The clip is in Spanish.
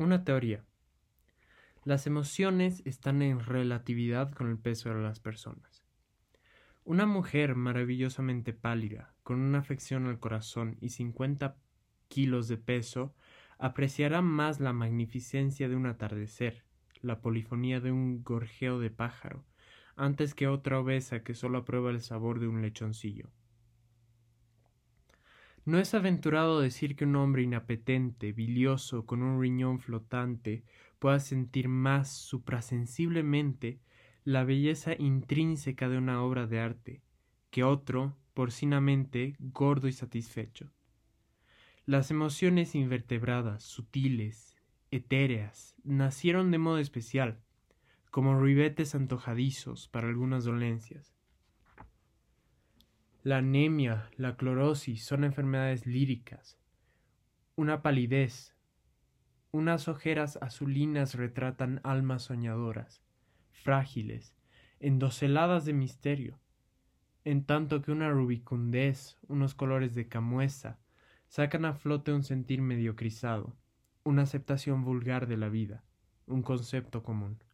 Una teoría. Las emociones están en relatividad con el peso de las personas. Una mujer maravillosamente pálida, con una afección al corazón y 50 kilos de peso, apreciará más la magnificencia de un atardecer, la polifonía de un gorjeo de pájaro, antes que otra obesa que solo aprueba el sabor de un lechoncillo. No es aventurado decir que un hombre inapetente, bilioso, con un riñón flotante, pueda sentir más suprasensiblemente la belleza intrínseca de una obra de arte, que otro, porcinamente, gordo y satisfecho. Las emociones invertebradas, sutiles, etéreas, nacieron de modo especial, como ribetes antojadizos para algunas dolencias. La anemia, la clorosis son enfermedades líricas. Una palidez, unas ojeras azulinas retratan almas soñadoras, frágiles, endoseladas de misterio, en tanto que una rubicundez, unos colores de camuesa, sacan a flote un sentir mediocrizado, una aceptación vulgar de la vida, un concepto común.